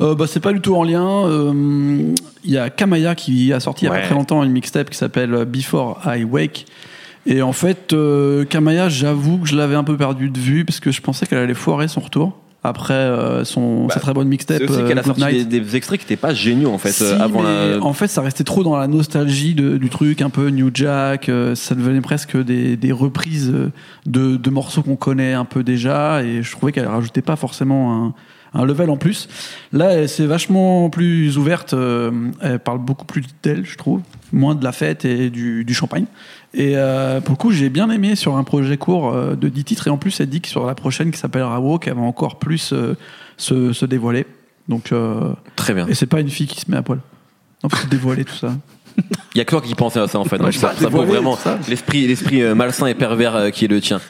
Euh, bah, c'est pas du tout en lien. Euh, Il y a Kamaya qui a sorti il y a Ouais. pas très longtemps une mixtape qui s'appelle Before I Wake. Et en fait, euh, Kamaya, j'avoue que je l'avais un peu perdu de vue parce que je pensais qu'elle allait foirer son retour après euh, son Bah, sa très bonne mixtape. C'est aussi euh, qu'elle a sorti des, des extraits qui n'étaient pas géniaux en fait Si, euh, avant la. En fait, ça restait trop dans la nostalgie de- du truc, un peu New Jack. euh, ça devenait presque des, des reprises de, de morceaux qu'on connaît un peu déjà. Et je trouvais qu'elle rajoutait pas forcément un, un level en plus. Là, c'est vachement plus ouverte. euh, elle parle beaucoup plus d'elle, je trouve. Moins de la fête et du, du champagne. Et euh, pour le coup, j'ai bien aimé sur un projet court euh, de 10 titres. Et en plus, elle dit que sur la prochaine qui s'appellera Walk, elle va encore plus euh, se, se dévoiler. Donc, euh, Très bien. et c'est pas une fille qui se met à poil. Non, faut se dévoiler tout ça. Il y a que toi qui pensais à ça en fait. Ouais, ça, ça dévoiler, vraiment l'esprit, l'esprit euh, malsain et pervers euh, qui est le tien.